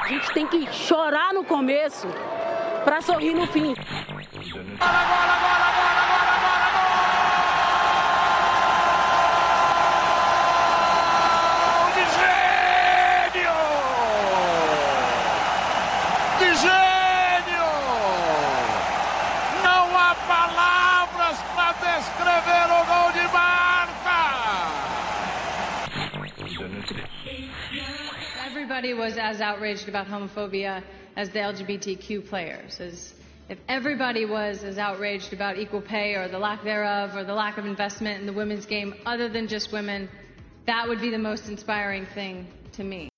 A gente tem que chorar no começo para sorrir no fim. Bola, bola, bola, was as outraged about homophobia as the LGBTQ players. As if everybody was as outraged about equal pay or the lack thereof or the lack of investment in the women's game other than just women, that would be the most inspiring thing to me.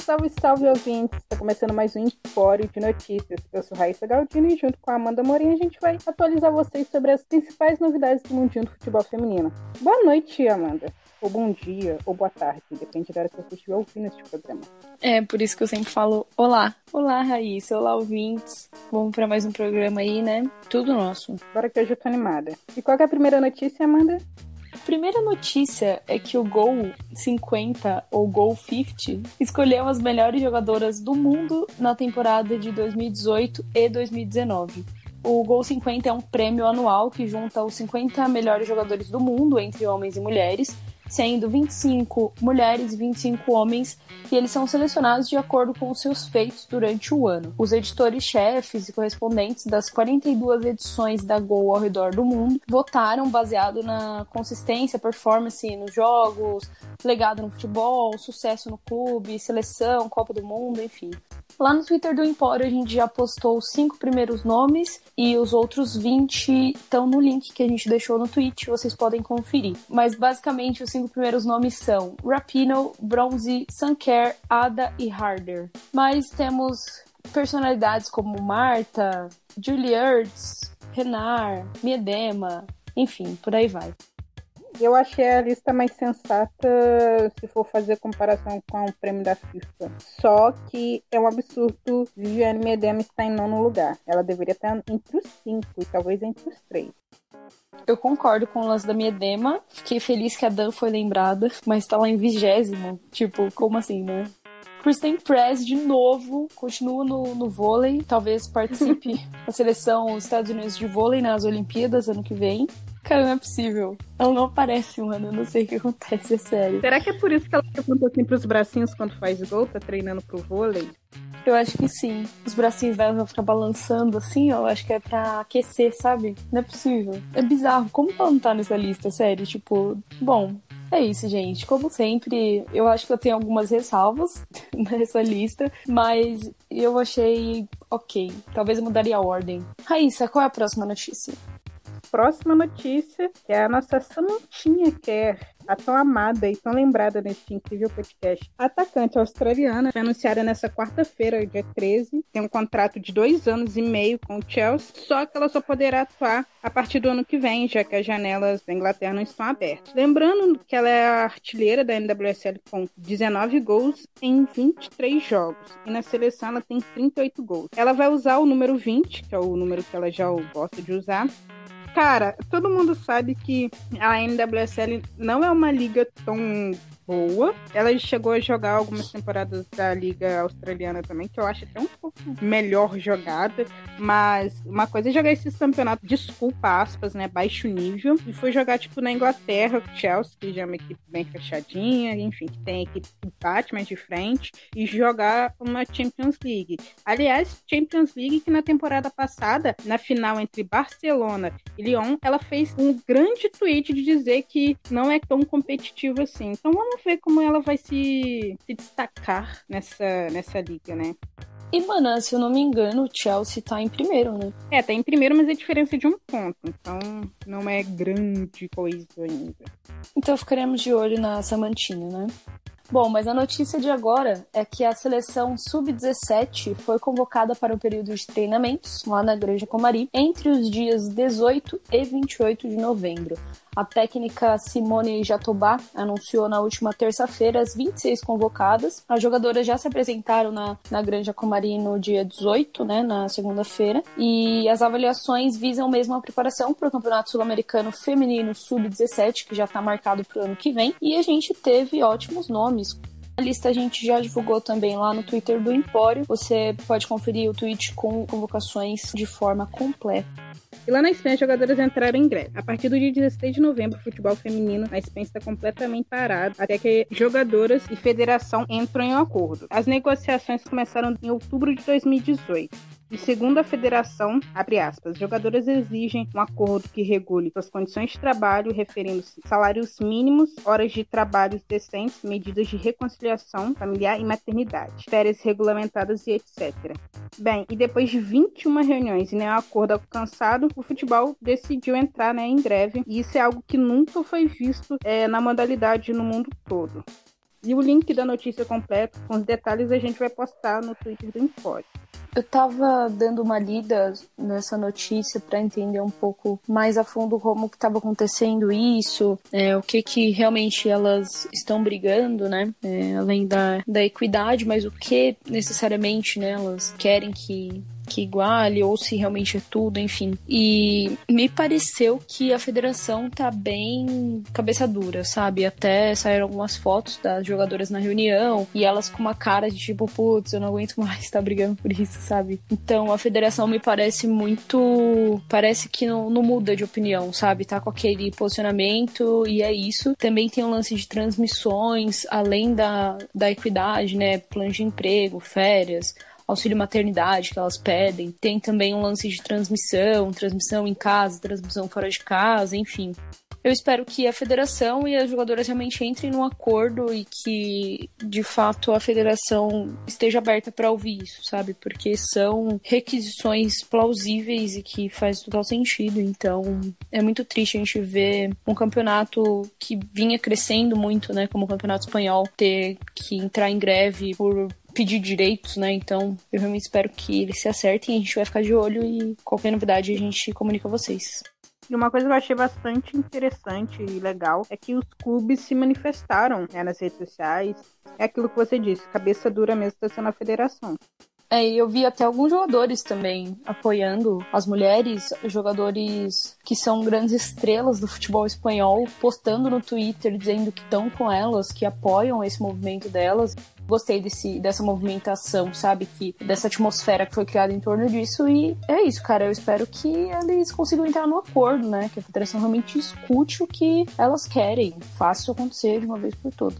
Salve, salve ouvintes! Está começando mais um Empório de Notícias. Eu sou Raíssa Galdino e junto com a Amanda Morim a gente vai atualizar vocês sobre as principais novidades do mundinho do futebol feminino. Boa noite, Amanda. Ou bom dia, ou boa tarde, depende da hora que você estiver ouvindo este programa. É, por isso que eu sempre falo olá. Olá, Raíssa. Olá, ouvintes. Vamos para mais um programa aí, né? Tudo nosso. Bora que hoje eu tô animada. E qual é a primeira notícia, Amanda? A primeira notícia é que o Gol 50 ou Gol 50 escolheu as melhores jogadoras do mundo na temporada de 2018 e 2019. O Gol 50 é um prêmio anual que junta os 50 melhores jogadores do mundo entre homens e mulheres, sendo 25 mulheres e 25 homens, e eles são selecionados de acordo com os seus feitos durante o ano. Os editores-chefes e correspondentes das 42 edições da Gol ao redor do mundo votaram baseado na consistência, performance nos jogos, legado no futebol, sucesso no clube, seleção, Copa do Mundo, enfim. Lá no Twitter do Empório a gente já postou os cinco primeiros nomes e os outros 20 estão no link que a gente deixou no tweet, vocês podem conferir. Mas basicamente os cinco primeiros nomes são Rapino, Bronze, Sunker, Ada e Harder. Mas temos personalidades como Marta, Julie Ertz, Renar, Miedema, enfim, por aí vai. Eu achei a lista mais sensata se for fazer comparação com o prêmio da FIFA. Só que é um absurdo Viviane Medema estar em nono lugar. Ela deveria estar entre os cinco e talvez entre os três. Eu concordo com o lance da Miedema. Fiquei feliz que a Dan foi lembrada, mas tá lá em vigésimo. Tipo, como assim, né? Kristen Press, de novo, continua no, no vôlei. Talvez participe da seleção dos Estados Unidos de vôlei nas Olimpíadas ano que vem. Cara, não é possível. Ela não aparece, mano. Eu não sei o que acontece, é sério. Será que é por isso que ela levanta sempre os bracinhos quando faz gol? Tá treinando pro vôlei? Eu acho que sim. Os bracinhos dela vão ficar balançando assim, ó. Eu acho que é pra aquecer, sabe? Não é possível. É bizarro. Como ela não tá nessa lista, sério? Tipo, bom, é isso, gente. Como sempre, eu acho que eu tenho algumas ressalvas nessa lista, mas eu achei ok. Talvez eu mudaria a ordem. Raíssa, qual é a próxima notícia? Próxima notícia que é a nossa Samantinha Kerr, a tão amada e tão lembrada neste incrível podcast. A atacante australiana foi anunciada nessa quarta-feira, dia 13, tem um contrato de dois anos e meio com o Chelsea, só que ela só poderá atuar a partir do ano que vem, já que as janelas da Inglaterra não estão abertas. Lembrando que ela é a artilheira da NWSL com 19 gols em 23 jogos, e na seleção ela tem 38 gols. Ela vai usar o número 20, que é o número que ela já gosta de usar, Cara, todo mundo sabe que a NWSL não é uma liga tão boa. Ela chegou a jogar algumas temporadas da Liga Australiana também, que eu acho até um pouco melhor jogada. Mas uma coisa é jogar esses campeonatos, desculpa, aspas, né? Baixo nível. E foi jogar, tipo, na Inglaterra, Chelsea, que já é uma equipe bem fechadinha, enfim, que tem equipe bate mais de frente, e jogar uma Champions League. Aliás, Champions League que na temporada passada, na final entre Barcelona e Lyon, ela fez um grande tweet de dizer que não é tão competitivo assim. Então vamos ver como ela vai se, se destacar nessa, nessa liga, né? E, mano, se eu não me engano, o Chelsea tá em primeiro, né? É, tá em primeiro, mas é diferença de um ponto. Então, não é grande coisa ainda. Então, ficaremos de olho na Samantina, né? Bom, mas a notícia de agora é que a seleção sub-17 foi convocada para o período de treinamentos lá na Granja Comari entre os dias 18 e 28 de novembro. A técnica Simone Jatobá anunciou na última terça-feira as 26 convocadas. As jogadoras já se apresentaram na, na Granja Comari no dia 18, né, na segunda-feira, e as avaliações visam mesmo a preparação para o Campeonato Sul-Americano Feminino Sub-17, que já está marcado para o ano que vem, e a gente teve ótimos nomes. A lista a gente já divulgou também lá no Twitter do Empório. Você pode conferir o tweet com convocações de forma completa. E lá na Espanha, as jogadoras entraram em greve. A partir do dia 16 de novembro, o futebol feminino na Espanha está completamente parado, até que jogadoras e federação entram em um acordo. As negociações começaram em outubro de 2018. E segundo a federação, abre aspas, jogadoras exigem um acordo que regule suas condições de trabalho, referindo-se salários mínimos, horas de trabalho decentes, medidas de reconciliação familiar e maternidade, férias regulamentadas e etc. Bem, e depois de 21 reuniões e nenhum acordo alcançado, o futebol decidiu entrar né, em greve, e isso é algo que nunca foi visto é, na modalidade no mundo todo. E o link da notícia completa, com os detalhes, a gente vai postar no Twitter do Infório. Eu tava dando uma lida nessa notícia para entender um pouco mais a fundo como que estava acontecendo isso, é, o que que realmente elas estão brigando, né? É, além da, da equidade, mas o que necessariamente né, elas querem que que iguale ou se realmente é tudo, enfim. E me pareceu que a federação tá bem cabeça dura, sabe? Até saíram algumas fotos das jogadoras na reunião e elas com uma cara de tipo, putz, eu não aguento mais tá brigando por isso, sabe? Então a federação me parece muito. Parece que não, não muda de opinião, sabe? Tá com aquele posicionamento e é isso. Também tem um lance de transmissões, além da, da equidade, né? Plano de emprego, férias auxílio maternidade que elas pedem. Tem também um lance de transmissão, transmissão em casa, transmissão fora de casa, enfim. Eu espero que a federação e as jogadoras realmente entrem num acordo e que, de fato, a federação esteja aberta para ouvir isso, sabe? Porque são requisições plausíveis e que faz total sentido. Então, é muito triste a gente ver um campeonato que vinha crescendo muito, né, como o campeonato espanhol, ter que entrar em greve por pedir direitos, né? Então, eu realmente espero que eles se acertem, a gente vai ficar de olho e qualquer novidade a gente comunica a vocês. E uma coisa que eu achei bastante interessante e legal é que os clubes se manifestaram né, nas redes sociais. É aquilo que você disse, cabeça dura mesmo está sendo a federação. É, e eu vi até alguns jogadores também apoiando as mulheres, jogadores que são grandes estrelas do futebol espanhol, postando no Twitter dizendo que estão com elas, que apoiam esse movimento delas. Gostei desse, dessa movimentação, sabe? Que, dessa atmosfera que foi criada em torno disso. E é isso, cara. Eu espero que eles consigam entrar no acordo, né? Que a federação realmente escute o que elas querem. Faça isso acontecer de uma vez por todas.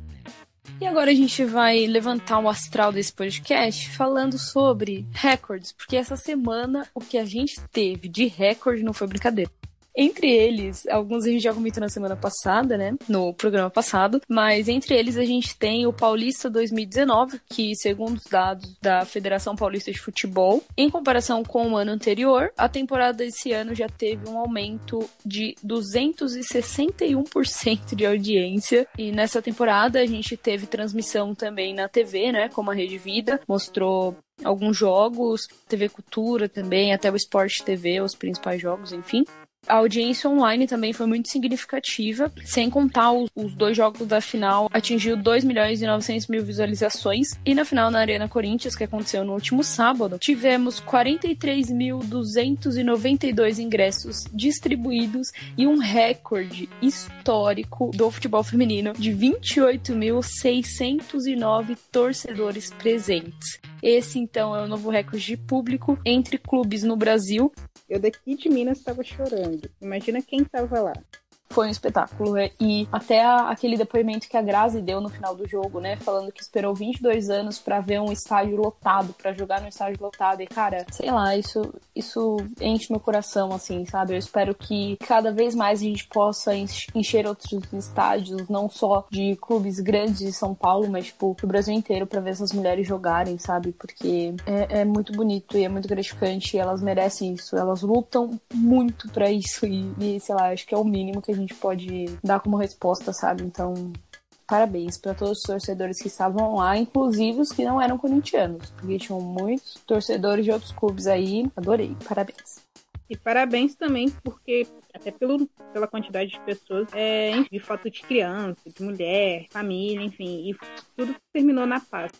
E agora a gente vai levantar o astral desse podcast falando sobre recordes, porque essa semana o que a gente teve de recorde não foi brincadeira. Entre eles, alguns a gente já comentou na semana passada, né? No programa passado. Mas entre eles a gente tem o Paulista 2019, que, segundo os dados da Federação Paulista de Futebol, em comparação com o ano anterior, a temporada desse ano já teve um aumento de 261% de audiência. E nessa temporada a gente teve transmissão também na TV, né? Como a Rede Vida mostrou alguns jogos, TV Cultura também, até o Sport TV, os principais jogos, enfim. A audiência online também foi muito significativa, sem contar os, os, dois jogos da final, atingiu 2 milhões e 900 mil visualizações. E na final na Arena Corinthians, que aconteceu no último sábado, tivemos 43.292 ingressos distribuídos e um recorde histórico do futebol feminino de 28.609 torcedores presentes. Esse, então, é o novo recorde de público entre clubes no Brasil eu daqui de Minas estava chorando. Imagina quem estava lá foi um espetáculo. É, e até a, aquele depoimento que a Grazi deu no final do jogo, né? Falando que esperou 22 anos para ver um estádio lotado, para jogar no estádio lotado. E, cara, sei lá, isso, isso enche meu coração, assim, sabe? Eu espero que cada vez mais a gente possa encher outros estádios, não só de clubes grandes de São Paulo, mas, tipo, do Brasil inteiro, para ver essas mulheres jogarem, sabe? Porque é, é muito bonito e é muito gratificante. E elas merecem isso. Elas lutam muito para isso. E, e, sei lá, acho que é o mínimo que a gente pode dar como resposta, sabe? Então, parabéns para todos os torcedores que estavam lá, inclusive os que não eram corintianos, porque tinham muitos torcedores de outros clubes aí. Adorei, parabéns. E parabéns também, porque até pelo, pela quantidade de pessoas, é, de foto de criança, de mulher, família, enfim, e tudo terminou na paz.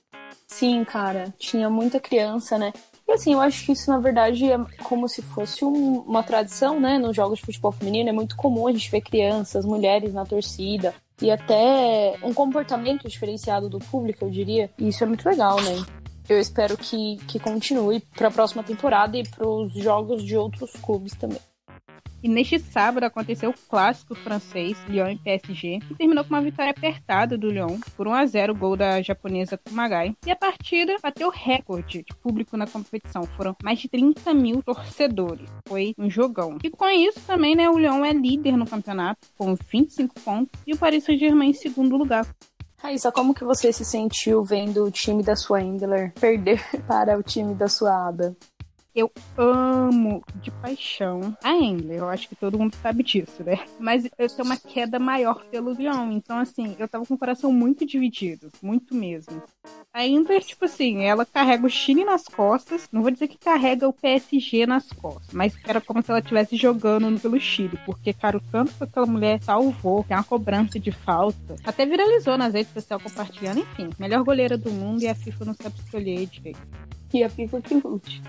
Sim, cara, tinha muita criança, né? E assim, eu acho que isso, na verdade, é como se fosse um, uma tradição, né? Nos jogos de futebol feminino é muito comum a gente ver crianças, mulheres na torcida. E até um comportamento diferenciado do público, eu diria. E isso é muito legal, né? Eu espero que, que continue para a próxima temporada e para os jogos de outros clubes também. E neste sábado aconteceu o clássico francês, Lyon e PSG, que terminou com uma vitória apertada do Lyon por 1 a 0 gol da japonesa Kumagai. E a partida bateu recorde de público na competição. Foram mais de 30 mil torcedores. Foi um jogão. E com isso também, né, o Lyon é líder no campeonato, com 25 pontos, e o Paris Saint-Germain em segundo lugar. Raíssa, como que você se sentiu vendo o time da sua Endler perder para o time da sua Ada? Eu amo de paixão a Endler. Eu acho que todo mundo sabe disso, né? Mas eu tenho uma queda maior pelo Lyon. Então, assim, eu tava com o coração muito dividido. Muito mesmo. A Endler, tipo assim, ela carrega o Chile nas costas. Não vou dizer que carrega o PSG nas costas. Mas era como se ela estivesse jogando pelo Chile. Porque, cara, o tanto que aquela mulher salvou, que é uma cobrança de falta. Até viralizou nas redes sociais compartilhando. Enfim, melhor goleira do mundo e a FIFA não sabe escolher direito. E a FIFA que lute.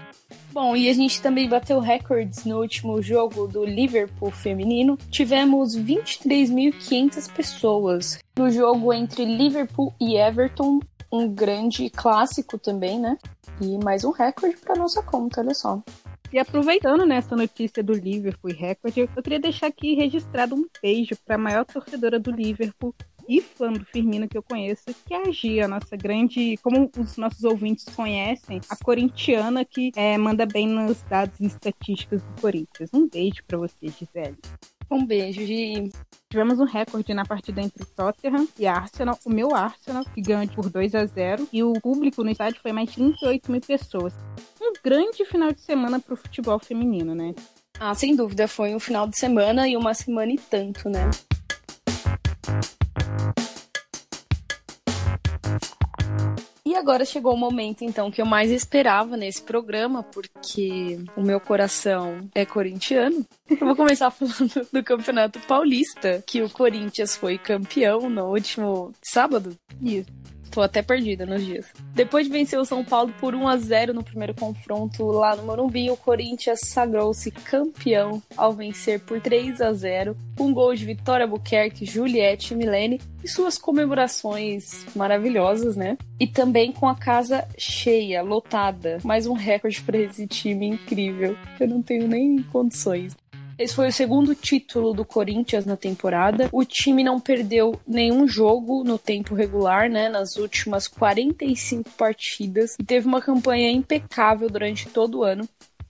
Bom, e a gente também bateu recordes no último jogo do Liverpool feminino. Tivemos 23.500 pessoas no jogo entre Liverpool e Everton, um grande clássico também, né? E mais um recorde para nossa conta, olha só. E aproveitando nessa notícia do Liverpool e recorde, eu queria deixar aqui registrado um beijo para a maior torcedora do Liverpool, fã do Firmino que eu conheço, que é a Gia, nossa grande, como os nossos ouvintes conhecem, a corintiana que é, manda bem nos dados e estatísticas do Corinthians. Um beijo para você, Gisele. Um beijo, Gi. Tivemos um recorde na partida entre Tottenham e Arsenal. O meu Arsenal, que ganhou por 2 a 0 E o público no estádio foi mais de 38 mil pessoas. Um grande final de semana para o futebol feminino, né? Ah, sem dúvida. Foi um final de semana e uma semana e tanto, né? Agora chegou o momento, então, que eu mais esperava nesse programa, porque o meu coração é corintiano. Eu vou começar falando do Campeonato Paulista, que o Corinthians foi campeão no último sábado. Isso. Tô até perdida nos dias. Depois de vencer o São Paulo por 1 a 0 no primeiro confronto lá no Morumbi, o Corinthians sagrou-se campeão ao vencer por 3 a 0, com gol de Vitória Buquerque, Juliette e Milene e suas comemorações maravilhosas, né? E também com a casa cheia, lotada. Mais um recorde para esse time incrível. Eu não tenho nem condições. Esse foi o segundo título do Corinthians na temporada. O time não perdeu nenhum jogo no tempo regular, né? Nas últimas 45 partidas. E teve uma campanha impecável durante todo o ano.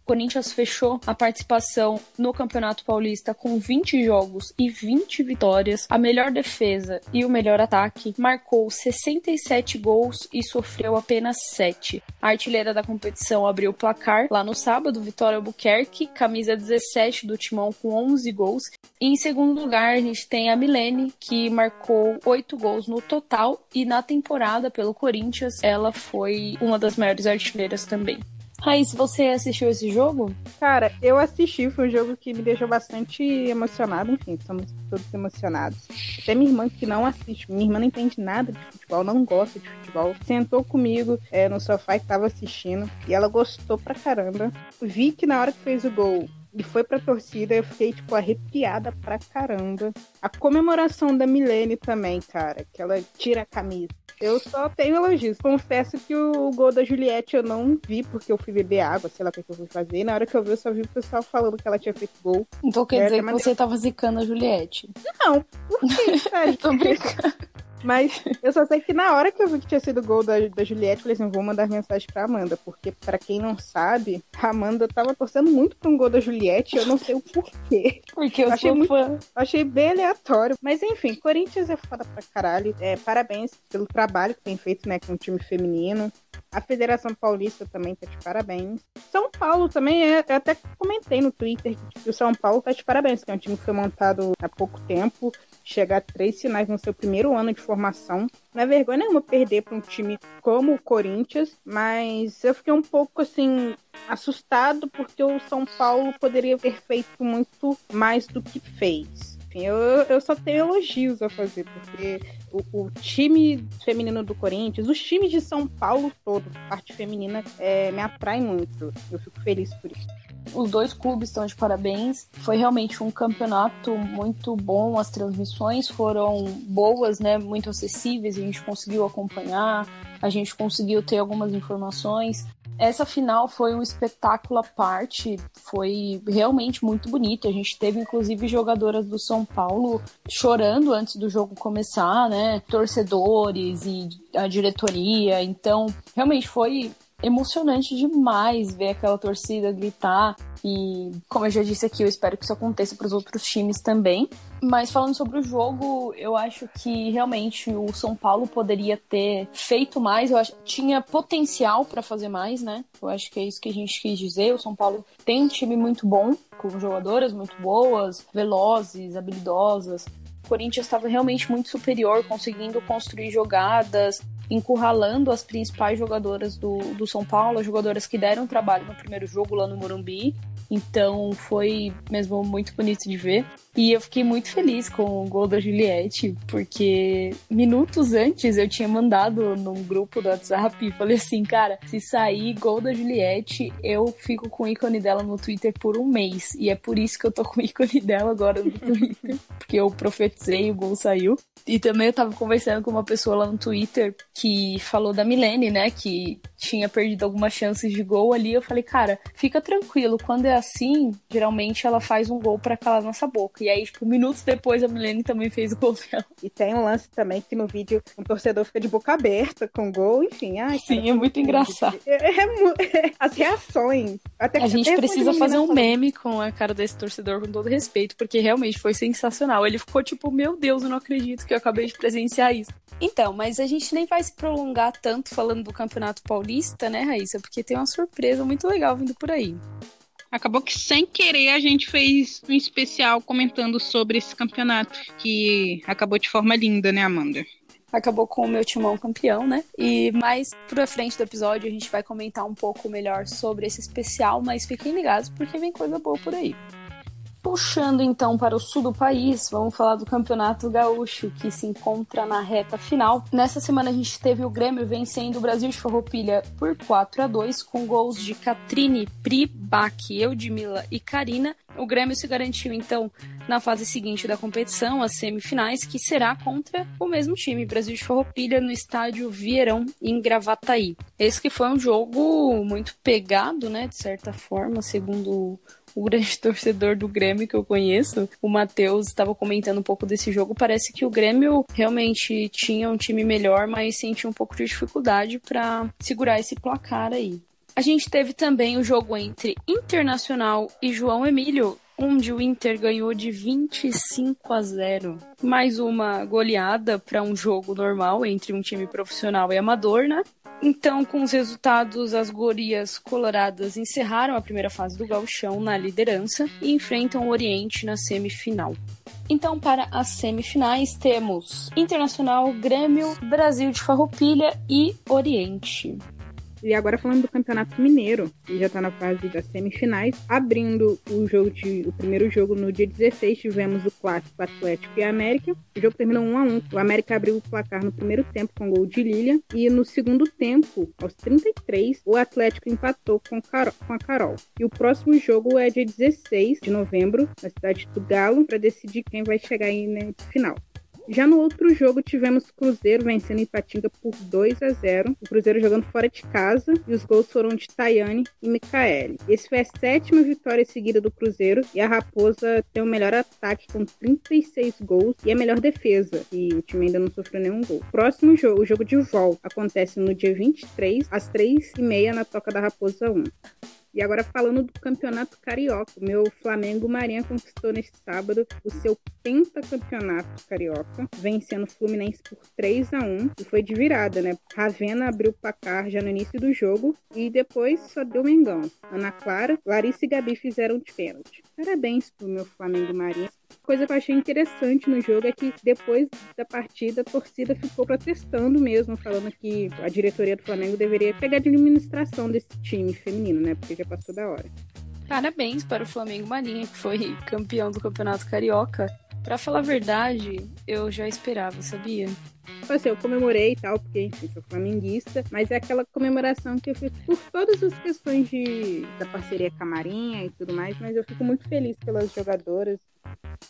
Corinthians fechou a participação no Campeonato Paulista com 20 jogos e 20 vitórias. A melhor defesa e o melhor ataque marcou 67 gols e sofreu apenas 7. A artilheira da competição abriu o placar lá no sábado, Vitória Albuquerque, camisa 17 do Timão com 11 gols. E em segundo lugar, a gente tem a Milene, que marcou 8 gols no total e na temporada pelo Corinthians, ela foi uma das maiores artilheiras também. Raiz, você assistiu esse jogo? Cara, eu assisti, foi um jogo que me deixou bastante emocionado. Enfim, estamos todos emocionados. Até minha irmã, que não assiste, minha irmã não entende nada de futebol, não gosta de futebol, sentou comigo é, no sofá e tava assistindo. E ela gostou pra caramba. Vi que na hora que fez o gol, e foi pra torcida, eu fiquei, tipo, arrepiada pra caramba. A comemoração da Milene também, cara, que ela tira a camisa. Eu só tenho elogios. Confesso que o gol da Juliette eu não vi, porque eu fui beber água, sei lá o que eu fui fazer. Na hora que eu vi, eu só vi o pessoal falando que ela tinha feito gol. Então quer dizer que você tava zicando a Juliette? Não, por que, cara? Tô brincando. Mas eu só sei que na hora que eu vi que tinha sido gol da, da Juliette, eu falei assim, vou mandar mensagem pra Amanda, porque para quem não sabe, a Amanda tava torcendo muito pra um gol da Juliette, eu não sei o porquê. Porque eu, eu achei sou muito, fã. Achei bem aleatório. Mas enfim, Corinthians é foda pra caralho. É, parabéns pelo trabalho que tem feito, né, com o time feminino. A Federação Paulista também tá de parabéns. São Paulo também é. Eu até comentei no Twitter que o São Paulo tá de parabéns, que é um time que foi montado há pouco tempo. Chegar a três finais no seu primeiro ano de formação. Não é vergonha nenhuma perder para um time como o Corinthians, mas eu fiquei um pouco assim assustado porque o São Paulo poderia ter feito muito mais do que fez. Enfim, eu, eu só tenho elogios a fazer, porque o, o, time feminino do Corinthians, os times de São Paulo todo, parte feminina, é, me atrai muito. Eu fico feliz por isso. Os dois clubes estão de parabéns. Foi realmente um campeonato muito bom. As transmissões foram boas, né? Muito acessíveis. A gente conseguiu acompanhar, a gente conseguiu ter algumas informações. Essa final foi um espetáculo à parte, foi realmente muito bonito. A gente teve inclusive jogadoras do São Paulo chorando antes do jogo começar, né? Torcedores e a diretoria. Então, realmente foi emocionante demais ver aquela torcida gritar. E, como eu já disse aqui, eu espero que isso aconteça para os outros times também. Mas falando sobre o jogo, eu acho que realmente o São Paulo poderia ter feito mais. Eu acho tinha potencial para fazer mais, né? Eu acho que é isso que a gente quis dizer. O São Paulo tem um time muito bom, com jogadoras muito boas, velozes, habilidosas. O Corinthians estava realmente muito superior, conseguindo construir jogadas, encurralando as principais jogadoras do, do São Paulo, as jogadoras que deram trabalho no primeiro jogo lá no Morumbi. Então foi mesmo muito bonito de ver. E eu fiquei muito feliz com o gol da Juliette, porque minutos antes eu tinha mandado num grupo do WhatsApp e falei assim, cara, se sair gol da Juliette, eu fico com o ícone dela no Twitter por um mês. E é por isso que eu tô com o ícone dela agora no Twitter, porque eu profetizei o gol saiu. E também eu tava conversando com uma pessoa lá no Twitter que falou da Milene, né, que tinha perdido algumas chances de gol ali. Eu falei, cara, fica tranquilo, quando é assim, geralmente ela faz um gol para calar nossa boca. E aí, tipo, minutos depois a Milene também fez o gol dela. E tem um lance também que no vídeo um torcedor fica de boca aberta com gol, enfim. Ai, Sim, cara, é muito engraçado. É, é, é, as reações. Até a gente precisa fazer um meme com a cara desse torcedor, com todo respeito, porque realmente foi sensacional. Ele ficou tipo, meu Deus, eu não acredito que eu acabei de presenciar isso. Então, mas a gente nem vai se prolongar tanto falando do Campeonato Paulista, né, Raíssa? Porque tem uma surpresa muito legal vindo por aí. Acabou que sem querer a gente fez um especial comentando sobre esse campeonato, que acabou de forma linda, né, Amanda? acabou com o meu timão campeão, né? E mais pra frente do episódio a gente vai comentar um pouco melhor sobre esse especial, mas fiquem ligados porque vem coisa boa por aí. Puxando então para o sul do país, vamos falar do Campeonato Gaúcho, que se encontra na reta final. Nessa semana a gente teve o Grêmio vencendo o Brasil de Farroupilha por 4 a 2 com gols de Catrine, Pri, Bach, Eudmila e Karina. O Grêmio se garantiu então na fase seguinte da competição, as semifinais, que será contra o mesmo time, Brasil de Farroupilha, no estádio Vieirão, em Gravataí. Esse que foi um jogo muito pegado, né, de certa forma, segundo o grande torcedor do Grêmio que eu conheço, o Matheus, estava comentando um pouco desse jogo. Parece que o Grêmio realmente tinha um time melhor, mas sentia um pouco de dificuldade para segurar esse placar aí. A gente teve também o jogo entre Internacional e João Emílio, onde o Inter ganhou de 25 a 0. Mais uma goleada para um jogo normal entre um time profissional e amador, né? Então, com os resultados, as gorias coloradas encerraram a primeira fase do gauchão na liderança e enfrentam o Oriente na semifinal. Então, para as semifinais, temos Internacional, Grêmio, Brasil de Farroupilha e Oriente. E agora falando do Campeonato Mineiro, que já está na fase das semifinais, abrindo o jogo de o primeiro jogo no dia 16, tivemos o clássico Atlético e América. O jogo terminou 1 a 1. O América abriu o placar no primeiro tempo com gol de Lilian e no segundo tempo, aos 33, o Atlético empatou com, Carol, com a Carol. E o próximo jogo é dia 16 de novembro, na cidade do Galo, para decidir quem vai chegar aí na final. Já no outro jogo, tivemos Cruzeiro vencendo Ipatinga por 2 a 0 O Cruzeiro jogando fora de casa e os gols foram de Tayane e Micaele. Esse foi a sétima vitória seguida do Cruzeiro e a Raposa tem o melhor ataque com 36 gols e a melhor defesa, e o time ainda não sofreu nenhum gol. Próximo jogo, o jogo de volta, acontece no dia 23, às 3h30 na Toca da Raposa 1. E agora falando do Campeonato Carioca, meu Flamengo Marinha conquistou neste sábado o seu pentacampeonato carioca, vencendo o Fluminense por 3 a 1 e foi de virada, né? Ravena abriu o placar já no início do jogo e depois só deu Mengão. Ana Clara, Larissa e Gabi fizeram de pênalti. Parabéns pro meu Flamengo Marinha coisa que eu achei interessante no jogo é que depois da partida a torcida ficou protestando mesmo, falando que a diretoria do Flamengo deveria pegar de administração desse time feminino, né? Porque já passou da hora. Parabéns para o Flamengo Marinha, que foi campeão do Campeonato Carioca. Para falar a verdade, eu já esperava, sabia? Assim, eu comemorei e tal, porque, enfim, sou flamenguista, mas é aquela comemoração que eu fico por todas as questões de, da parceria com a Marinha e tudo mais, mas eu fico muito feliz pelas jogadoras.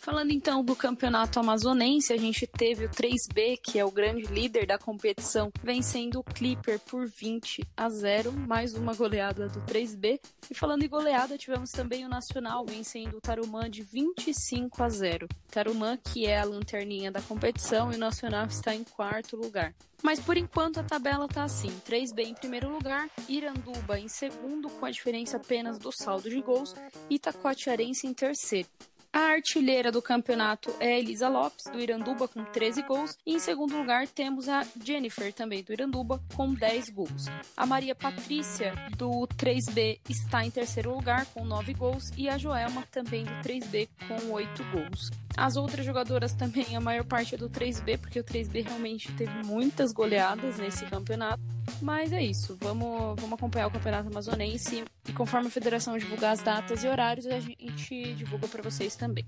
Falando então do campeonato amazonense, a gente teve o 3B, que é o grande líder da competição, vencendo o Clipper por 20 a 0, mais uma goleada do 3B. E falando em goleada, tivemos também o Nacional vencendo o Tarumã de 25 a 0. Tarumã, que é a lanterninha da competição, e o Nacional está em quarto lugar. Mas por enquanto a tabela tá assim: 3B em primeiro lugar, Iranduba em segundo, com a diferença apenas do saldo de gols, e Itacoatiarense em terceiro. A artilheira do campeonato é Elisa Lopes, do Iranduba, com 13 gols. E em segundo lugar temos a Jennifer, também do Iranduba, com 10 gols. A Maria Patrícia, do 3B, está em terceiro lugar, com 9 gols. E a Joelma, também do 3B, com 8 gols. As outras jogadoras também, a maior parte é do 3B, porque o 3B realmente teve muitas goleadas nesse campeonato. Mas é isso, vamos, vamos acompanhar o campeonato amazonense e conforme a federação divulgar as datas e horários, a gente divulga para vocês também.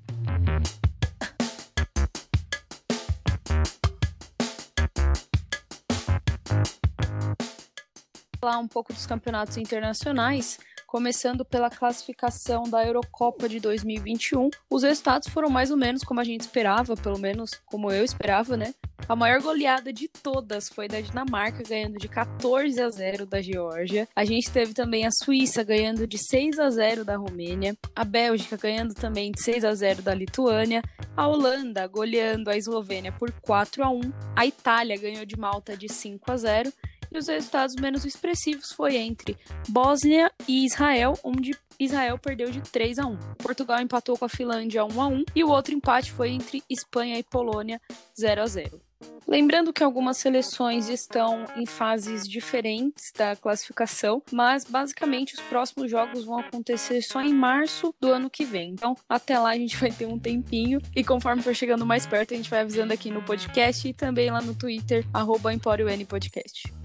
Falar um pouco dos campeonatos internacionais começando pela classificação da Eurocopa de 2021. Os resultados foram mais ou menos como a gente esperava, pelo menos como eu esperava, né? A maior goleada de todas foi da Dinamarca, ganhando de 14 a 0 da Geórgia. A gente teve também a Suíça ganhando de 6 a 0 da Romênia, a Bélgica ganhando também de 6 a 0 da Lituânia, a Holanda goleando a Eslovênia por 4 a 1, a Itália ganhou de Malta de 5 a 0 e os resultados menos expressivos foi entre Bósnia e Israel, onde Israel perdeu de 3 a 1. Portugal empatou com a Finlândia 1 a 1 e o outro empate foi entre Espanha e Polônia 0 a 0. Lembrando que algumas seleções estão em fases diferentes da classificação, mas basicamente os próximos jogos vão acontecer só em março do ano que vem. Então, até lá a gente vai ter um tempinho e conforme for chegando mais perto, a gente vai avisando aqui no podcast e também lá no Twitter, arroba Podcast.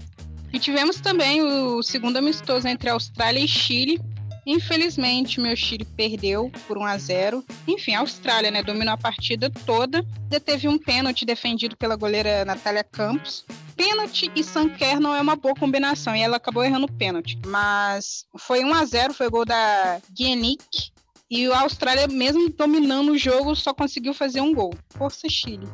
E tivemos também o segundo amistoso entre Austrália e Chile. Infelizmente, meu Chile perdeu por 1 a 0. Enfim, a Austrália, né, dominou a partida toda. Já teve um pênalti defendido pela goleira Natália Campos. Pênalti e Sanquer não é uma boa combinação e ela acabou errando o pênalti. Mas foi 1 a 0, foi gol da Guianic. E a Austrália, mesmo dominando o jogo, só conseguiu fazer um gol. Força Chile.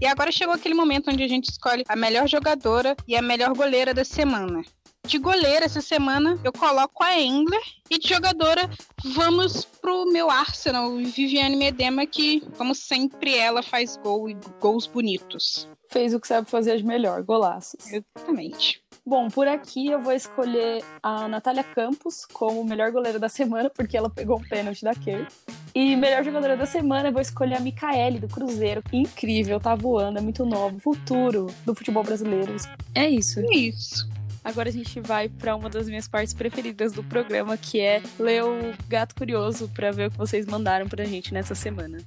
E agora chegou aquele momento onde a gente escolhe a melhor jogadora e a melhor goleira da semana. De goleira essa semana eu coloco a Engler e de jogadora vamos pro meu Arsenal, Viviane Medema, que como sempre ela faz gol e gols bonitos. Fez o que sabe fazer de melhor, golaços. Exatamente. Bom, por aqui eu vou escolher a Natália Campos como melhor goleira da semana, porque ela pegou um pênalti da Kerr. E melhor jogadora da semana eu vou escolher a Micaele do Cruzeiro. Incrível, tá voando, é muito novo. Futuro do futebol brasileiro. É isso. É isso. Agora a gente vai para uma das minhas partes preferidas do programa, que é ler o Gato Curioso para ver o que vocês mandaram pra gente nessa semana.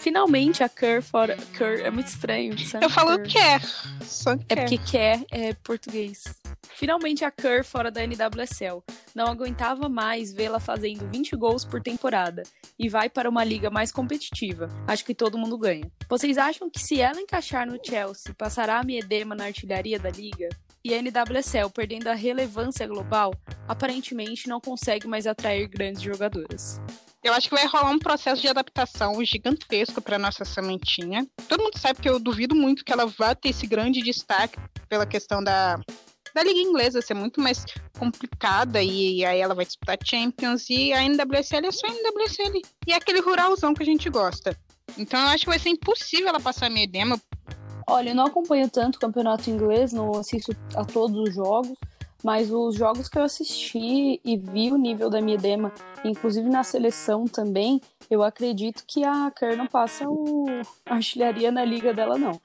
Finalmente a Kerr fora. Kerr é muito estranho. Eu falo quer. Só quer. É porque quer é português. Finalmente a Kerr fora da NWSL. Não aguentava mais vê-la fazendo 20 gols por temporada e vai para uma liga mais competitiva. Acho que todo mundo ganha. Vocês acham que se ela encaixar no Chelsea, passará a Miedema na artilharia da liga? E a NWSL, perdendo a relevância global, aparentemente não consegue mais atrair grandes jogadoras. Eu acho que vai rolar um processo de adaptação gigantesco para nossa sementinha. Todo mundo sabe que eu duvido muito que ela vá ter esse grande destaque pela questão da, da liga inglesa ser muito mais complicada e, e aí ela vai disputar Champions e a NWSL é só a NWSL. E é aquele ruralzão que a gente gosta. Então eu acho que vai ser impossível ela passar a Medema Olha, eu não acompanho tanto o campeonato inglês, não assisto a todos os jogos, mas os jogos que eu assisti e vi o nível da Miedema, inclusive na seleção também, eu acredito que a Kerr não passa o... a artilharia na liga dela, não.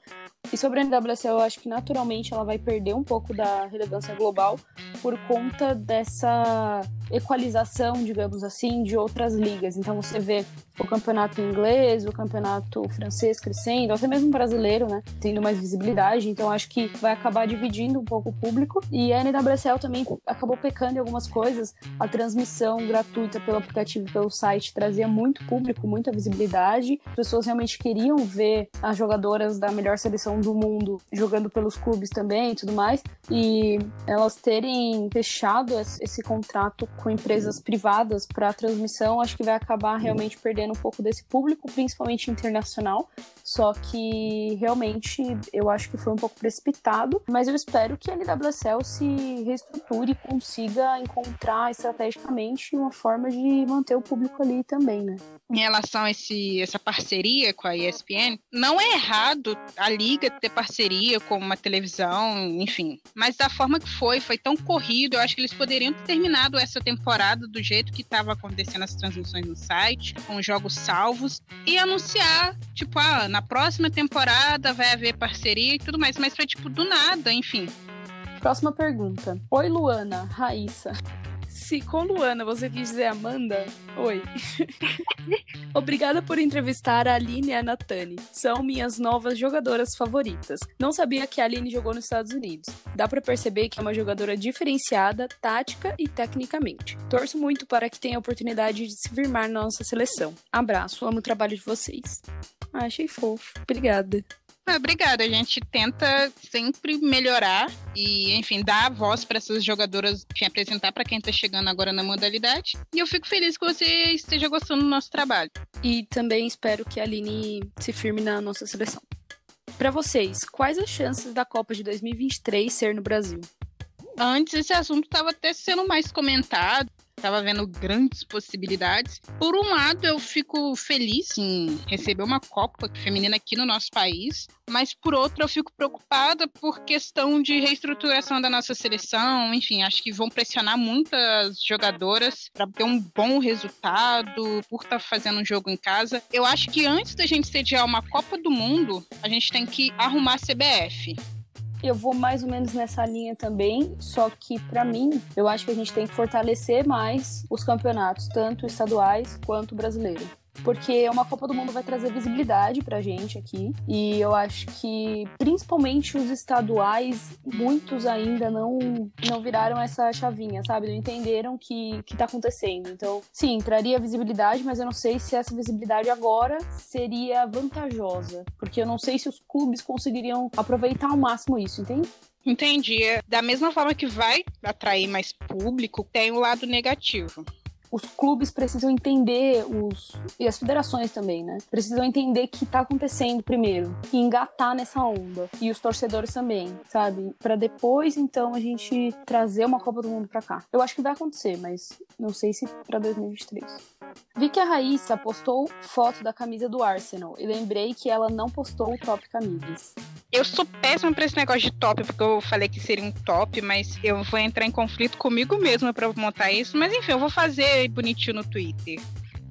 E sobre a NWSL, eu acho que naturalmente ela vai perder um pouco da relevância global por conta dessa equalização, digamos assim, de outras ligas. Então você vê o campeonato inglês, o campeonato francês crescendo, até mesmo brasileiro, né, tendo mais visibilidade. Então acho que vai acabar dividindo um pouco o público. E a NWSL também acabou pecando em algumas coisas. A transmissão gratuita pelo aplicativo e pelo site trazia muito público, muita visibilidade. As pessoas realmente queriam ver as jogadoras da melhor seleção do mundo jogando pelos clubes também e tudo mais. E elas terem fechado esse contrato com empresas privadas para transmissão, acho que vai acabar realmente perdendo um pouco desse público, principalmente internacional. Só que realmente eu acho que foi um pouco precipitado, mas eu espero que a NWSL se reestruture e consiga encontrar estrategicamente uma forma de manter o público ali também, né? Em relação a esse, essa parceria com a ESPN, não é errado a liga ter parceria com uma televisão, enfim. Mas da forma que foi, foi tão corrido, eu acho que eles poderiam ter terminado essa temporada do jeito que estava acontecendo as transmissões no site, com jogos salvos, e anunciar, tipo, ah, na próxima temporada vai haver parceria e tudo mais. Mas foi tipo do nada, enfim. Próxima pergunta. Oi, Luana, Raíssa. Se com Luana você quis dizer Amanda, oi. Obrigada por entrevistar a Aline e a Natane. São minhas novas jogadoras favoritas. Não sabia que a Aline jogou nos Estados Unidos. Dá para perceber que é uma jogadora diferenciada, tática e tecnicamente. Torço muito para que tenha a oportunidade de se firmar na nossa seleção. Abraço, amo o trabalho de vocês. Ah, achei fofo. Obrigada. Obrigada. A gente tenta sempre melhorar e, enfim, dar voz para essas jogadoras, enfim, apresentar para quem está chegando agora na modalidade. E eu fico feliz que você esteja gostando do nosso trabalho. E também espero que a Aline se firme na nossa seleção. Para vocês, quais as chances da Copa de 2023 ser no Brasil? Antes esse assunto estava até sendo mais comentado estava vendo grandes possibilidades. Por um lado, eu fico feliz em receber uma Copa feminina aqui no nosso país, mas por outro, eu fico preocupada por questão de reestruturação da nossa seleção. Enfim, acho que vão pressionar muitas jogadoras para ter um bom resultado, por estar tá fazendo um jogo em casa. Eu acho que antes da gente sediar uma Copa do Mundo, a gente tem que arrumar a CBF. Eu vou mais ou menos nessa linha também, só que para mim, eu acho que a gente tem que fortalecer mais os campeonatos, tanto estaduais quanto brasileiro porque uma Copa do Mundo vai trazer visibilidade pra gente aqui. E eu acho que, principalmente os estaduais, muitos ainda não, não viraram essa chavinha, sabe? Não entenderam que, que tá acontecendo. Então, sim, traria visibilidade, mas eu não sei se essa visibilidade agora seria vantajosa, porque eu não sei se os clubes conseguiriam aproveitar ao máximo isso, entende? Entendi. Da mesma forma que vai atrair mais público, tem o lado negativo os clubes precisam entender, os e as federações também, né? Precisam entender o que tá acontecendo primeiro e engatar nessa onda. E os torcedores também, sabe? Para depois, então, a gente trazer uma Copa do Mundo para cá. Eu acho que vai acontecer, mas não sei se para 2023. Vi que a Raíssa postou foto da camisa do Arsenal e lembrei que ela não postou o top camisas. Eu sou péssima pra esse negócio de top, porque eu falei que seria um top, mas eu vou entrar em conflito comigo mesma para montar isso. Mas enfim, eu vou fazer bonitinho no Twitter.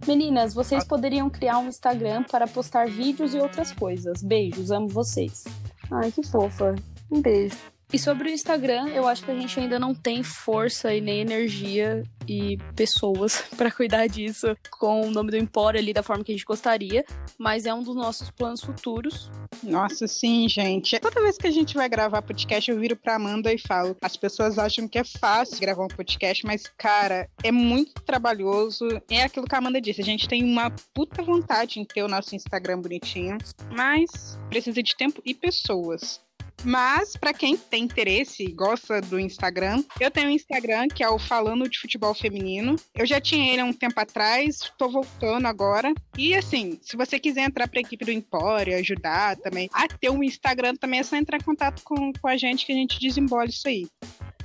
Meninas, vocês poderiam criar um Instagram para postar vídeos e outras coisas. Beijos, amo vocês. Ai, que fofa. Um beijo. E sobre o Instagram, eu acho que a gente ainda não tem força e nem energia e pessoas para cuidar disso com o nome do Empório ali da forma que a gente gostaria, mas é um dos nossos planos futuros. Nossa, sim, gente. Toda vez que a gente vai gravar podcast, eu viro pra Amanda e falo: as pessoas acham que é fácil gravar um podcast, mas, cara, é muito trabalhoso. É aquilo que a Amanda disse: a gente tem uma puta vontade em ter o nosso Instagram bonitinho, mas precisa de tempo e pessoas. Mas, para quem tem interesse e gosta do Instagram, eu tenho um Instagram que é o Falando de Futebol Feminino. Eu já tinha ele há um tempo atrás, tô voltando agora. E assim, se você quiser entrar pra equipe do Empório, ajudar também a ter um Instagram, também é só entrar em contato com, com a gente que a gente desembola isso aí.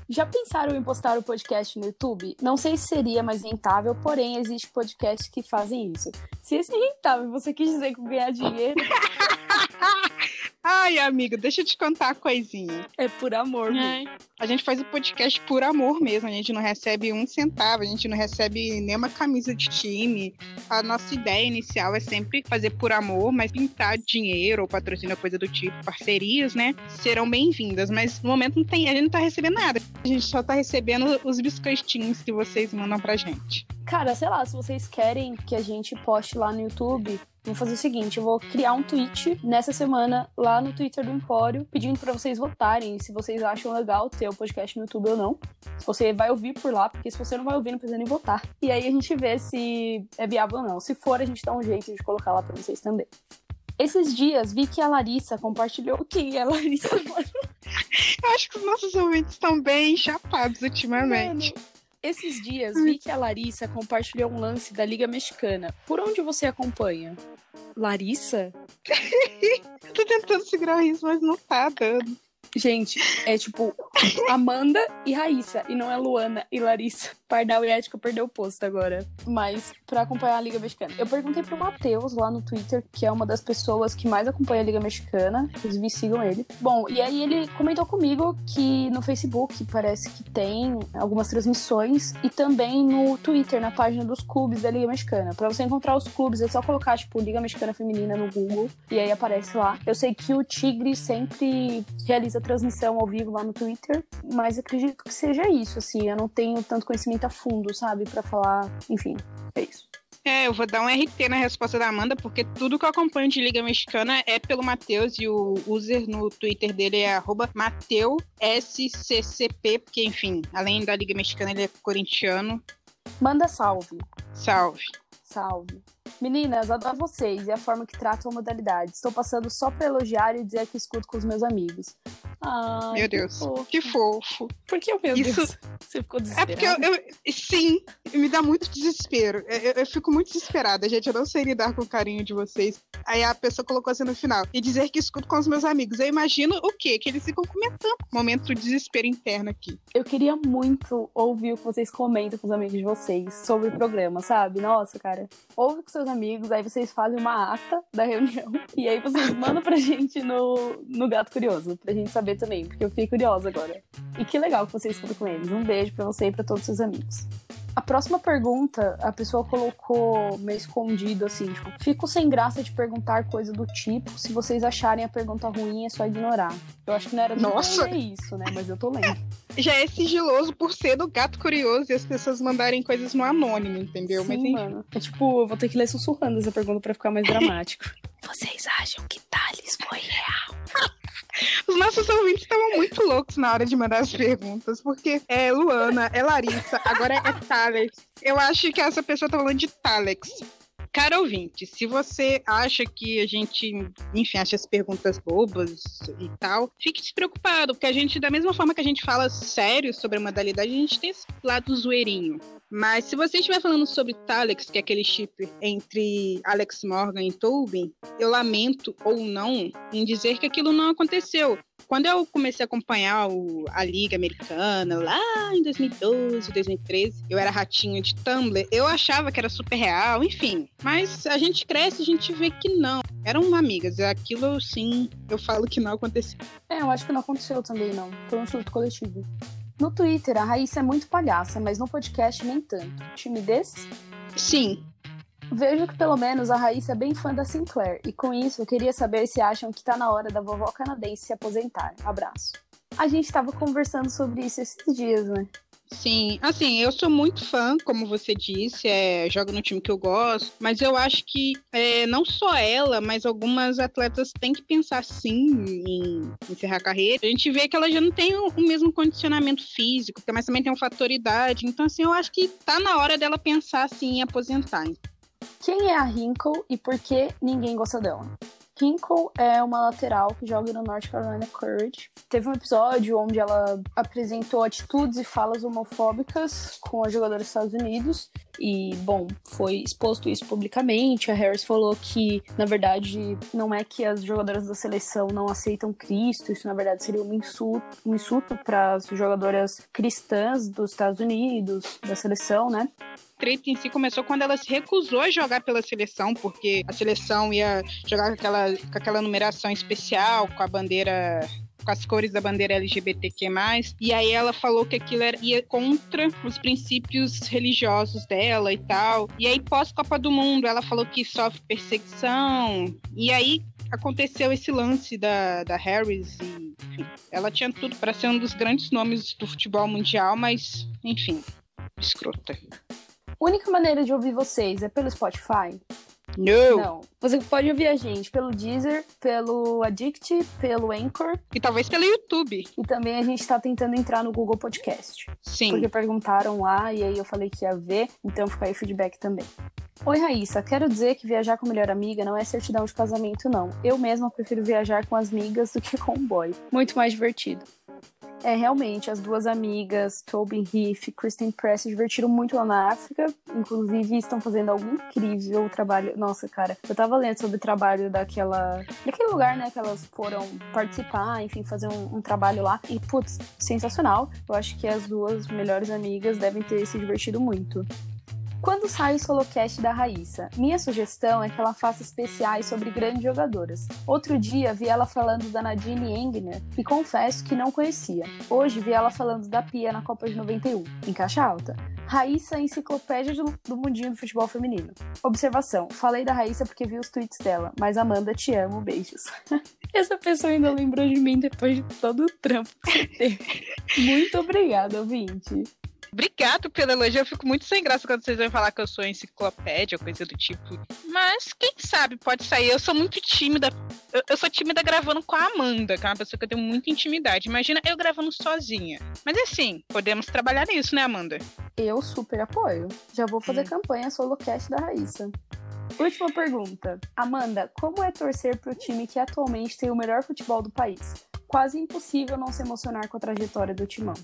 Já pensaram em postar o podcast no YouTube? Não sei se seria mais rentável, porém existe podcasts que fazem isso. Se esse é rentável você quis dizer com ganhar dinheiro. Ai, amiga, deixa eu te contar a coisinha. É por amor, é. A gente faz o podcast por amor mesmo. A gente não recebe um centavo, a gente não recebe nenhuma camisa de time. A nossa ideia inicial é sempre fazer por amor, mas pintar dinheiro ou patrocínio, coisa do tipo, parcerias, né? Serão bem-vindas. Mas no momento não tem, a gente não tá recebendo nada. A gente só tá recebendo os biscoitinhos que vocês mandam pra gente. Cara, sei lá, se vocês querem que a gente poste lá no YouTube, Vou fazer o seguinte, eu vou criar um tweet nessa semana lá no Twitter do Empório, pedindo para vocês votarem se vocês acham legal ter o podcast no YouTube ou não. Se você vai ouvir por lá, porque se você não vai ouvir, não precisa nem votar. E aí a gente vê se é viável ou não. Se for, a gente dá um jeito de colocar lá para vocês também. Esses dias vi que a Larissa compartilhou. Quem é a Larissa? Eu acho que os nossos ouvintes estão bem chapados ultimamente. Mano, esses dias vi que a Larissa compartilhou um lance da Liga Mexicana. Por onde você acompanha? Larissa? Tô tentando segurar o riso, mas não tá dando. Gente, é tipo Amanda e Raíssa, e não é Luana e Larissa. Pardal e Ética perdeu o posto agora. Mas, para acompanhar a Liga Mexicana. Eu perguntei pro Matheus lá no Twitter, que é uma das pessoas que mais acompanha a Liga Mexicana. Inclusive, sigam ele. Bom, e aí ele comentou comigo que no Facebook parece que tem algumas transmissões e também no Twitter, na página dos clubes da Liga Mexicana. Para você encontrar os clubes, é só colocar, tipo, Liga Mexicana Feminina no Google e aí aparece lá. Eu sei que o Tigre sempre realiza transmissão ao vivo lá no Twitter, mas acredito que seja isso, assim. Eu não tenho tanto conhecimento a fundo, sabe, para falar. Enfim, é isso. É, eu vou dar um RT na resposta da Amanda, porque tudo que eu acompanho de Liga Mexicana é pelo Matheus e o user no Twitter dele é MateusSCCP, porque, enfim, além da Liga Mexicana, ele é corintiano. Manda salve. Salve. Salve. Meninas, adoro vocês e a forma que tratam a modalidade. Estou passando só para elogiar e dizer que escuto com os meus amigos. Ai, meu Deus, que fofo. Por que, meu Isso... Deus? Você ficou desesperada? É porque eu, eu sim, me dá muito desespero. Eu, eu, fico muito desesperada, gente. Eu não sei lidar com o carinho de vocês. Aí a pessoa colocou assim no final. E dizer que escuto com os meus amigos. Eu imagino o quê? Que eles ficam comentando. Momento de desespero interno aqui. Eu queria muito ouvir o que vocês comentam com os amigos de vocês sobre o programa, sabe? Nossa, cara. Ouve com seus amigos, aí vocês fazem uma ata da reunião. E aí vocês mandam pra gente no, no Gato Curioso, pra gente saber também, porque eu fiquei curiosa agora. E que legal que vocês foram com eles. Um beijo pra você e pra todos os seus amigos. A próxima pergunta, a pessoa colocou meio escondido assim, tipo, fico sem graça de perguntar coisa do tipo, se vocês acharem a pergunta ruim é só ignorar. Eu acho que não era Nossa. isso, né? Mas eu tô lendo. Já é sigiloso por ser do gato curioso e as pessoas mandarem coisas no anônimo, entendeu? Sim, Mas enfim. mano. É tipo, eu vou ter que ler sussurrando essa pergunta para ficar mais dramático. vocês acham que Thales foi real? Os nossos ouvintes estavam muito loucos na hora de mandar as perguntas, porque é Luana, é Larissa, agora é Thales. Eu acho que essa pessoa tá falando de Thales. Cara ouvinte, se você acha que a gente, enfim, acha as perguntas bobas e tal, fique despreocupado, porque a gente, da mesma forma que a gente fala sério sobre a modalidade, a gente tem esse lado zoeirinho. Mas se você estiver falando sobre Talex, que é aquele chip entre Alex Morgan e Tobin, eu lamento ou não em dizer que aquilo não aconteceu. Quando eu comecei a acompanhar o, a Liga Americana, lá em 2012, 2013, eu era ratinho de Tumblr, eu achava que era super real, enfim. Mas a gente cresce e a gente vê que não. Eram amigas, aquilo sim, eu falo que não aconteceu. É, eu acho que não aconteceu também, não. Foi um surto coletivo. No Twitter, a Raíssa é muito palhaça, mas no podcast nem tanto. Timidez? Sim. Vejo que pelo menos a Raíssa é bem fã da Sinclair, e com isso eu queria saber se acham que tá na hora da vovó canadense se aposentar. Abraço. A gente tava conversando sobre isso esses dias, né? Sim, assim, eu sou muito fã, como você disse, é, joga no time que eu gosto, mas eu acho que é, não só ela, mas algumas atletas têm que pensar sim em encerrar a carreira. A gente vê que ela já não tem o, o mesmo condicionamento físico, mas também tem um fator idade. Então, assim, eu acho que tá na hora dela pensar assim em aposentar. Quem é a Hinkle e por que ninguém gosta dela? Hinkle é uma lateral que joga no North Carolina Courage. Teve um episódio onde ela apresentou atitudes e falas homofóbicas com a jogadora dos Estados Unidos. E, bom, foi exposto isso publicamente. A Harris falou que, na verdade, não é que as jogadoras da seleção não aceitam Cristo, isso, na verdade, seria um insulto, um insulto para as jogadoras cristãs dos Estados Unidos, da seleção, né? Treta em si começou quando ela se recusou a jogar pela seleção, porque a seleção ia jogar com aquela, com aquela numeração especial, com a bandeira com as cores da bandeira LGBTQ+, e aí ela falou que aquilo era, ia contra os princípios religiosos dela e tal. E aí, pós-Copa do Mundo, ela falou que sofre perseguição, e aí aconteceu esse lance da, da Harris e, enfim, ela tinha tudo para ser um dos grandes nomes do futebol mundial, mas, enfim, escrota. Única maneira de ouvir vocês é pelo Spotify? Não. Não. Você pode ouvir a gente pelo Deezer, pelo Addict, pelo Anchor. E talvez pelo YouTube. E também a gente tá tentando entrar no Google Podcast. Sim. Porque perguntaram lá e aí eu falei que ia ver, então fica aí o feedback também. Oi, Raíssa. Quero dizer que viajar com a melhor amiga não é certidão de casamento, não. Eu mesma prefiro viajar com as amigas do que com o boy. Muito mais divertido. É, realmente, as duas amigas, Tobin Heath e Kristen Press, se divertiram muito lá na África. Inclusive, estão fazendo algum incrível trabalho. Nossa, cara, eu tava lendo sobre o trabalho daquela. daquele lugar, né? Que elas foram participar, enfim, fazer um, um trabalho lá. E, putz, sensacional. Eu acho que as duas melhores amigas devem ter se divertido muito. Quando sai o solocast da Raíssa? Minha sugestão é que ela faça especiais sobre grandes jogadoras. Outro dia vi ela falando da Nadine Engner e confesso que não conhecia. Hoje vi ela falando da Pia na Copa de 91, em caixa alta. Raíssa, enciclopédia do, do mundinho do futebol feminino. Observação: falei da Raíssa porque vi os tweets dela, mas Amanda, te amo, beijos. Essa pessoa ainda lembrou de mim depois de todo o trampo que você teve. Muito obrigada, ouvinte. Obrigado pelo elogio. Eu fico muito sem graça quando vocês vão falar que eu sou enciclopédia, coisa do tipo. Mas quem sabe pode sair. Eu sou muito tímida. Eu, eu, sou tímida gravando com a Amanda, que é uma pessoa que eu tenho muita intimidade. Imagina eu gravando sozinha. Mas assim, podemos trabalhar nisso, né, Amanda? Eu super apoio. Já vou fazer hum. campanha solocast da Raíssa. Última pergunta. Amanda, como é torcer para o time que atualmente tem o melhor futebol do país? Quase impossível não se emocionar com a trajetória do timão.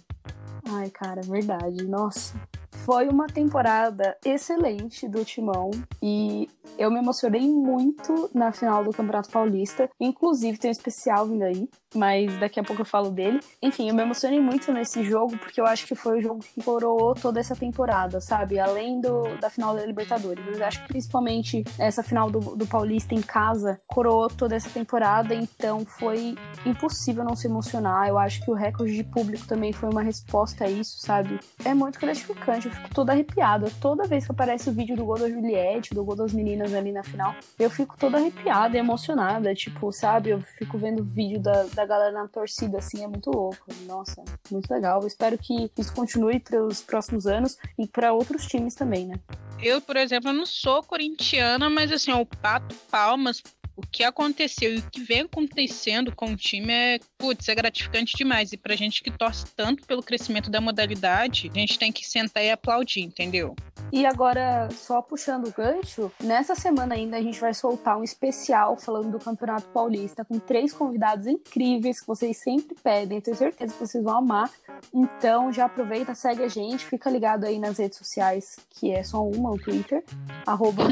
Ai, cara, verdade. Nossa. Foi uma temporada excelente do Timão e eu me emocionei muito na final do Campeonato Paulista. Inclusive, tem um especial vindo aí, mas daqui a pouco eu falo dele. Enfim, eu me emocionei muito nesse jogo porque eu acho que foi o jogo que coroou toda essa temporada, sabe? Além do, da final da Libertadores. Eu acho que principalmente essa final do, do Paulista em casa coroou toda essa temporada, então foi impossível não se emocionar. Eu acho que o recorde de público também foi uma resposta a isso, sabe? É muito gratificante fico toda arrepiada. Toda vez que aparece o vídeo do gol da Juliette, do gol das meninas ali na final, eu fico toda arrepiada e emocionada. Tipo, sabe? Eu fico vendo o vídeo da, da galera na torcida, assim, é muito louco. Nossa, muito legal. Eu espero que isso continue para os próximos anos e para outros times também, né? Eu, por exemplo, não sou corintiana, mas assim, eu pato palmas o que aconteceu e o que vem acontecendo com o time é, putz, é gratificante demais. E pra gente que torce tanto pelo crescimento da modalidade, a gente tem que sentar e aplaudir, entendeu? E agora, só puxando o gancho, nessa semana ainda a gente vai soltar um especial falando do Campeonato Paulista com três convidados incríveis que vocês sempre pedem. Tenho certeza que vocês vão amar. Então já aproveita, segue a gente, fica ligado aí nas redes sociais, que é só uma, o Twitter, arroba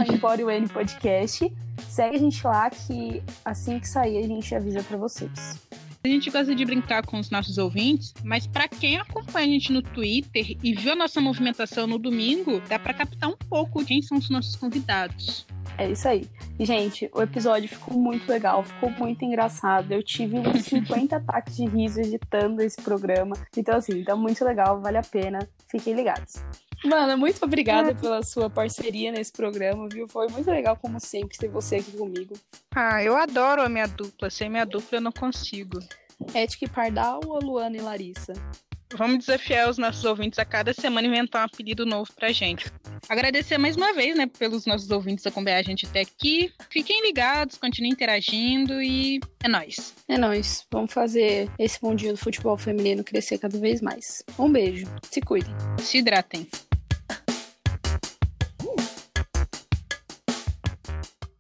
Podcast. Segue a gente lá que assim que sair a gente avisa para vocês. A gente gosta de brincar com os nossos ouvintes, mas para quem acompanha a gente no Twitter e viu a nossa movimentação no domingo, dá para captar um pouco quem são os nossos convidados. É isso aí. Gente, o episódio ficou muito legal, ficou muito engraçado. Eu tive uns 50 ataques de riso editando esse programa. Então, assim, tá muito legal, vale a pena. Fiquem ligados. Mano, muito obrigada pela sua parceria nesse programa, viu? Foi muito legal, como sempre, ter você aqui comigo. Ah, eu adoro a minha dupla. Sem minha dupla eu não consigo. Ética Pardal ou Luana e Larissa? Vamos desafiar os nossos ouvintes a cada semana inventar um apelido novo pra gente. Agradecer mais uma vez, né, pelos nossos ouvintes acompanhar a gente até aqui. Fiquem ligados, continuem interagindo e é nóis. É nóis. Vamos fazer esse mundinho do futebol feminino crescer cada vez mais. Um beijo. Se cuidem. Se hidratem.